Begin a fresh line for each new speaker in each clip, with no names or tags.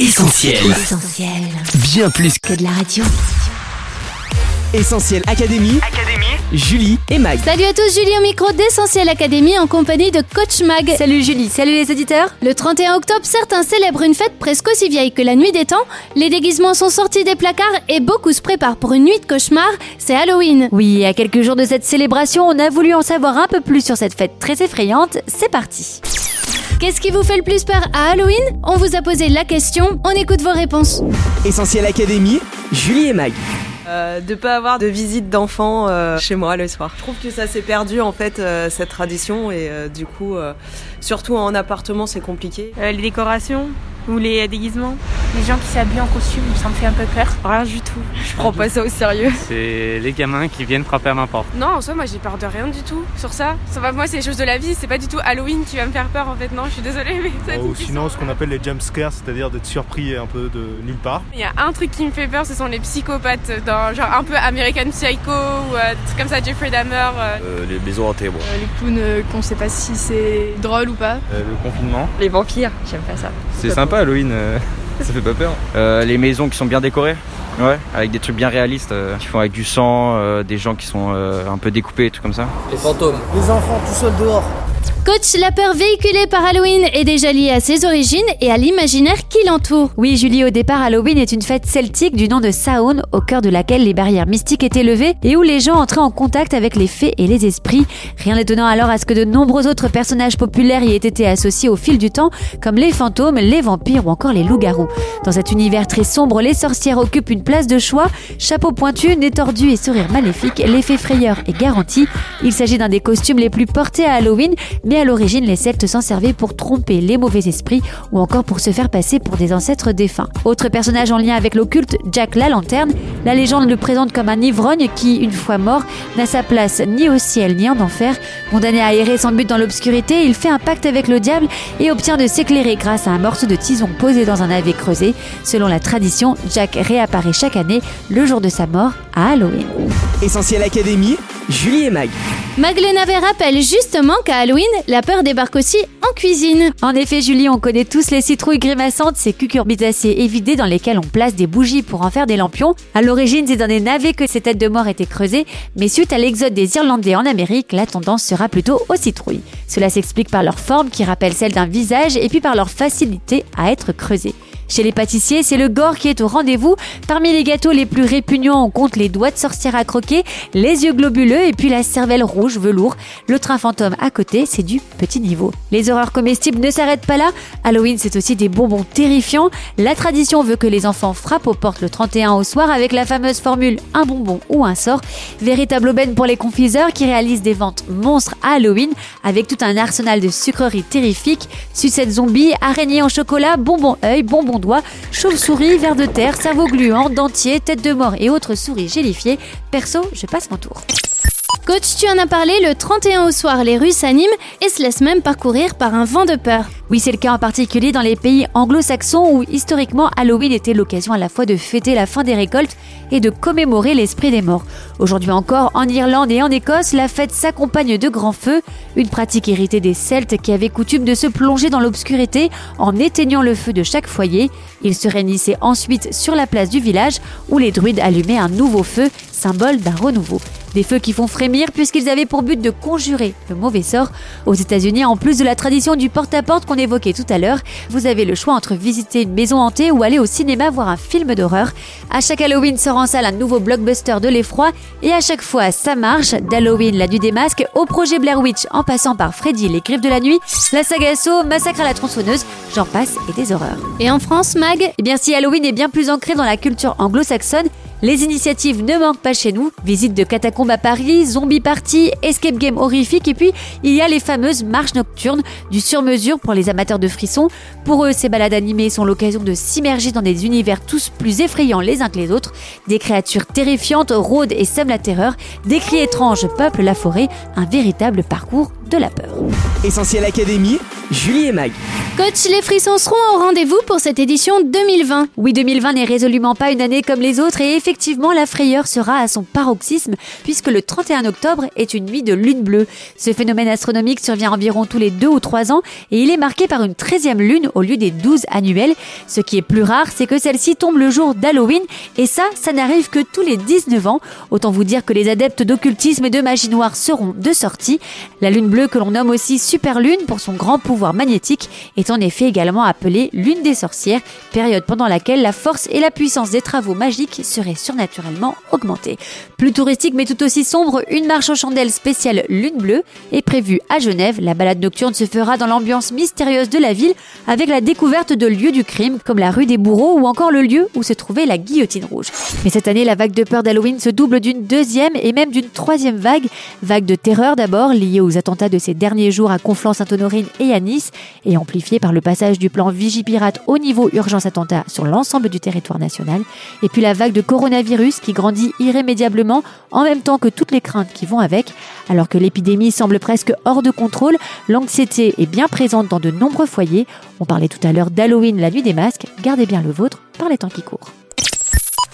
Essentiel.
Essentiel.
Bien plus que
de la radio.
Essentiel Académie. Julie et Mag.
Salut à tous, Julie au micro d'Essentiel Academy en compagnie de Coach Mag. Salut Julie, salut les auditeurs. Le 31 octobre, certains célèbrent une fête presque aussi vieille que la nuit des temps. Les déguisements sont sortis des placards et beaucoup se préparent pour une nuit de cauchemar. C'est Halloween.
Oui, à quelques jours de cette célébration, on a voulu en savoir un peu plus sur cette fête très effrayante. C'est parti.
Qu'est-ce qui vous fait le plus peur à Halloween On vous a posé la question, on écoute vos réponses.
Essentiel Académie. Julie et Mag.
Euh, de pas avoir de visite d'enfants euh, chez moi le soir. Je trouve que ça s'est perdu en fait euh, cette tradition et euh, du coup euh, surtout en appartement c'est compliqué.
Euh, les décorations ou les déguisements. Les gens qui s'habillent en costume, ça me fait un peu peur. Rien du tout. Je prends pas ça au sérieux.
C'est les gamins qui viennent frapper à ma porte.
Non, en soi, moi j'ai peur de rien du tout sur ça. Ça va, moi, c'est les choses de la vie, c'est pas du tout Halloween qui va me faire peur en fait. Non, je suis désolée, mais ça
Ou sinon ce qu'on appelle les jump scares, c'est-à-dire d'être surpris un peu de nulle part.
Il y a un truc qui me fait peur, ce sont les psychopathes, dans genre un peu American Psycho ou euh, des trucs comme ça, Jeffrey Dahmer. euh.
les maisons hantées, moi.
les clowns qu'on sait pas si c'est drôle ou pas.
Euh, le confinement,
Les vampires, j'aime pas ça.
c'est sympa Halloween, euh, ça fait pas peur. Euh, les maisons qui sont bien décorées, ouais, avec des trucs bien réalistes, euh, qui font avec du sang, euh, des gens qui sont euh, un peu découpés, trucs comme ça.
La peur véhiculée par Halloween est déjà liée à ses origines et à l'imaginaire qui l'entoure.
Oui, Julie, au départ, Halloween est une fête celtique du nom de Samhain, au cœur de laquelle les barrières mystiques étaient levées et où les gens entraient en contact avec les fées et les esprits. Rien d'étonnant alors à ce que de nombreux autres personnages populaires y aient été associés au fil du temps, comme les fantômes, les vampires ou encore les loups-garous. Dans cet univers très sombre, les sorcières occupent une place de choix. Chapeau pointu, nez tordu et sourire maléfique, l'effet frayeur est garanti. Il s'agit d'un des costumes les plus portés à Halloween, à l'origine, les Celtes s'en servaient pour tromper les mauvais esprits ou encore pour se faire passer pour des ancêtres défunts. Autre personnage en lien avec l'occulte, Jack la Lanterne. La légende le présente comme un ivrogne qui, une fois mort, n'a sa place ni au ciel ni en enfer. Condamné à errer sans but dans l'obscurité, il fait un pacte avec le diable et obtient de s'éclairer grâce à un morceau de tison posé dans un navet creusé. Selon la tradition, Jack réapparaît chaque année le jour de sa mort à Halloween.
Essentiel Académie. Julie et Mag.
Magle Navet rappelle justement qu'à Halloween, la peur débarque aussi en cuisine.
En effet, Julie, on connaît tous les citrouilles grimaçantes, ces cucurbitacées évidées dans lesquelles on place des bougies pour en faire des lampions. À l'origine, c'est dans des navets que ces têtes de mort étaient creusées, mais suite à l'exode des Irlandais en Amérique, la tendance sera plutôt aux citrouilles. Cela s'explique par leur forme qui rappelle celle d'un visage et puis par leur facilité à être creusées. Chez les pâtissiers, c'est le gore qui est au rendez-vous. Parmi les gâteaux les plus répugnants, on compte les doigts de sorcière à croquer, les yeux globuleux et puis la cervelle rouge velours. Le train fantôme à côté, c'est du petit niveau. Les horreurs comestibles ne s'arrêtent pas là. Halloween, c'est aussi des bonbons terrifiants. La tradition veut que les enfants frappent aux portes le 31 au soir avec la fameuse formule un bonbon ou un sort. Véritable aubaine pour les confiseurs qui réalisent des ventes monstres à Halloween avec tout un arsenal de sucreries terrifiques. Sucettes zombies, araignées en chocolat, bonbons œil, bonbons doigts, chauve-souris, vers de terre, cerveau gluant, dentier, tête de mort et autres souris gélifiées. Perso, je passe mon tour.
Coach, tu en as parlé, le 31 au soir, les rues s'animent et se laissent même parcourir par un vent de peur.
Oui, c'est le cas en particulier dans les pays anglo-saxons où historiquement Halloween était l'occasion à la fois de fêter la fin des récoltes et de commémorer l'esprit des morts. Aujourd'hui encore, en Irlande et en Écosse, la fête s'accompagne de grands feux, une pratique héritée des Celtes qui avaient coutume de se plonger dans l'obscurité en éteignant le feu de chaque foyer. Ils se réunissaient ensuite sur la place du village où les druides allumaient un nouveau feu, symbole d'un renouveau. Des feux qui font frémir puisqu'ils avaient pour but de conjurer le mauvais sort. Aux États-Unis, en plus de la tradition du porte-à-porte qu'on évoquait tout à l'heure, vous avez le choix entre visiter une maison hantée ou aller au cinéma voir un film d'horreur. À chaque Halloween sort en salle un nouveau blockbuster de l'effroi et à chaque fois ça marche. D'Halloween, la nuit des masques, au projet Blair Witch en passant par Freddy, les griffes de la nuit, la saga Saw, Massacre à la tronçonneuse, j'en passe et des horreurs.
Et en France, Mag?
Eh bien, si Halloween est bien plus ancré dans la culture anglo-saxonne, les initiatives ne manquent pas chez nous. Visite de catacombes à Paris, zombie party, escape game horrifique et puis il y a les fameuses marches nocturnes du sur-mesure pour les amateurs de frissons. Pour eux, ces balades animées sont l'occasion de s'immerger dans des univers tous plus effrayants les uns que les autres. Des créatures terrifiantes rôdent et sèment la terreur, des cris étranges peuplent la forêt, un véritable parcours de la peur.
Essentiel Académie, Julie et Mag.
Coach, les frissons seront au rendez-vous pour cette édition 2020.
Oui, 2020 n'est résolument pas une année comme les autres et effectivement la frayeur sera à son paroxysme puisque le 31 octobre est une nuit de lune bleue. Ce phénomène astronomique survient environ tous les deux ou trois ans et il est marqué par une 13e lune au lieu des 12 annuelles. Ce qui est plus rare, c'est que celle-ci tombe le jour d'Halloween et ça, ça n'arrive que tous les 19 ans. Autant vous dire que les adeptes d'occultisme et de magie noire seront de sortie. La lune bleue que l'on nomme aussi super lune pour son grand pouvoir magnétique est en effet également appelée lune des sorcières, période pendant laquelle la force et la puissance des travaux magiques seraient surnaturellement augmentées. Plus touristique mais tout aussi sombre, une marche aux chandelles spéciale lune bleue est prévue à Genève. La balade nocturne se fera dans l'ambiance mystérieuse de la ville avec la découverte de lieux du crime comme la rue des bourreaux ou encore le lieu où se trouvait la guillotine rouge. Mais cette année, la vague de peur d'Halloween se double d'une deuxième et même d'une troisième vague. Vague de terreur d'abord, liée aux attentats de ces derniers jours à Conflans-Sainte-Honorine et à Et amplifiée par le passage du plan Vigipirate au niveau urgence attentat sur l'ensemble du territoire national. Et puis la vague de coronavirus qui grandit irrémédiablement en même temps que toutes les craintes qui vont avec. Alors que l'épidémie semble presque hors de contrôle, l'anxiété est bien présente dans de nombreux foyers. On parlait tout à l'heure d'Halloween, la nuit des masques. Gardez bien le vôtre par les temps qui courent.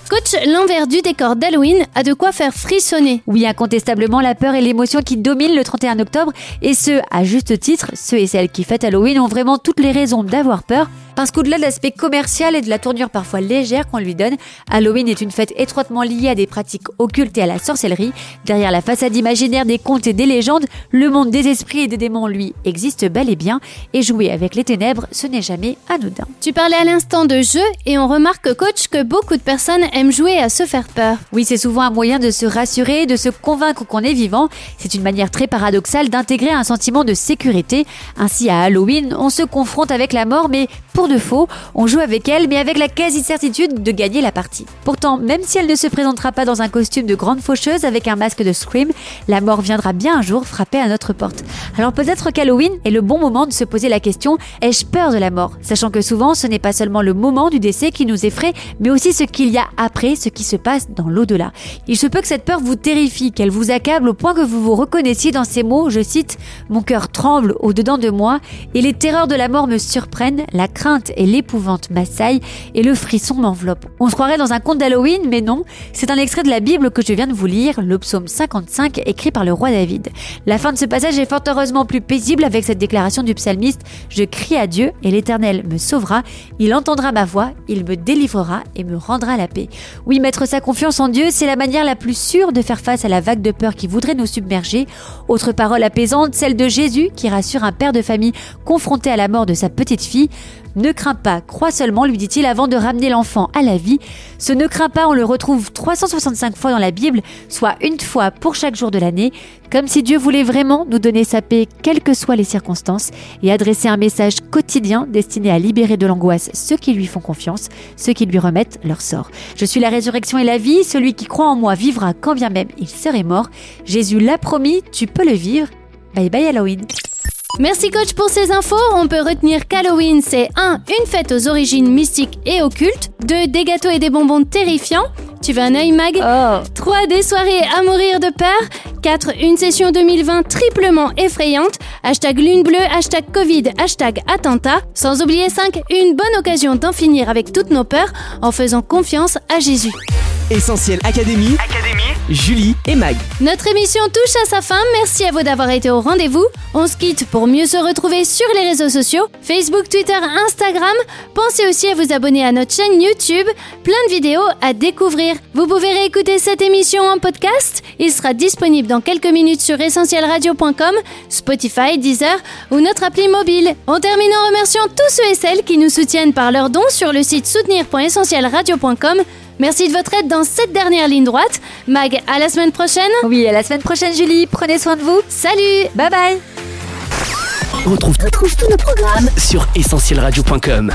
Coach, l'envers du décor d'Halloween a de quoi faire frissonner.
Oui, incontestablement, la peur et l'émotion qui dominent le 31 octobre, et ce, à juste titre, ceux et celles qui fêtent Halloween ont vraiment toutes les raisons d'avoir peur, parce qu'au-delà de l'aspect commercial et de la tournure parfois légère qu'on lui donne, Halloween est une fête étroitement liée à des pratiques occultes et à la sorcellerie. Derrière la façade imaginaire des contes et des légendes, le monde des esprits et des démons, lui, existe bel et bien, et jouer avec les ténèbres, ce n'est jamais anodin.
Tu parlais à l'instant de jeu et on remarque, coach, que beaucoup de personnes aiment jouer à se faire peur.
Oui, c'est souvent un moyen de se rassurer, de se convaincre qu'on est vivant. C'est une manière très paradoxale d'intégrer un sentiment de sécurité. Ainsi, à Halloween, on se confronte avec la mort, mais pour de faux, on joue avec elle, mais avec la quasi-certitude de gagner la partie. Pourtant, même si elle ne se présentera pas dans un costume de grande faucheuse avec un masque de Scream, la mort viendra bien un jour frapper à notre porte. Alors peut-être qu'Halloween est le bon moment de se poser la question ai-je peur de la mort? Sachant que souvent, ce n'est pas seulement le moment du décès qui nous effraie, mais aussi ce qu'il y a après, ce qui se passe dans l'au-delà. Il se peut que cette peur vous terrifie, qu'elle vous accable au point que vous vous reconnaissiez dans ces mots, je cite Mon cœur tremble au-dedans de moi et les terreurs de la mort me surprennent, la crainte et l'épouvante m'assaillent et le frisson m'enveloppe. On se croirait dans un conte d'Halloween, mais non, c'est un extrait de la Bible que je viens de vous lire, le psaume 55, écrit par le roi David. La fin de ce passage est fort heureusement plus paisible avec cette déclaration du psalmiste Je crie à Dieu et l'Éternel me sauvera, il entendra ma voix, il me délivrera et me rendra la paix. Oui, mettre sa confiance en Dieu, c'est la manière la plus sûre de faire face à la vague de peur qui voudrait nous submerger. Autre parole apaisante, celle de Jésus qui rassure un père de famille confronté à la mort de sa petite fille. Ne crains pas, crois seulement, lui dit-il avant de ramener l'enfant à la vie. Ce ne crains pas, on le retrouve 365 fois dans la Bible, soit une fois pour chaque jour de l'année, comme si Dieu voulait vraiment nous donner sa paix, quelles que soient les circonstances, et adresser un message quotidien destiné à libérer de l'angoisse ceux qui lui font confiance, ceux qui lui remettent leur sort. Suis la résurrection et la vie, celui qui croit en moi vivra quand bien même il serait mort. Jésus l'a promis, tu peux le vivre. Bye bye Halloween.
Merci coach pour ces infos. On peut retenir qu'Halloween, c'est 1. Une fête aux origines mystiques et occultes. 2. Des gâteaux et des bonbons terrifiants. Tu veux un œil mag?
Oh
3. Des soirées à mourir de peur. 4. Une session 2020 triplement effrayante. Hashtag lune bleue, hashtag Covid, hashtag attentat. Sans oublier 5. Une bonne occasion d'en finir avec toutes nos peurs en faisant confiance à Jésus.
Essentiel Académie, Julie et Mag.
Notre émission touche à sa fin. Merci à vous d'avoir été au rendez-vous. On se quitte pour mieux se retrouver sur les réseaux sociaux Facebook, Twitter, Instagram. Pensez aussi à vous abonner à notre chaîne YouTube. Plein de vidéos à découvrir. Vous pouvez réécouter cette émission en podcast. Il sera disponible dans quelques minutes sur essentielradio.com, Spotify, Deezer ou notre appli mobile. On termine en remerciant tous ceux et celles qui nous soutiennent par leurs dons sur le site soutenir.essentielradio.com. Merci de votre aide dans cette dernière ligne droite. Mag, à la semaine prochaine.
Oui, à la semaine prochaine Julie, prenez soin de vous.
Salut
Bye bye
Retrouve, retrouve tous nos programmes sur essentielradio.com.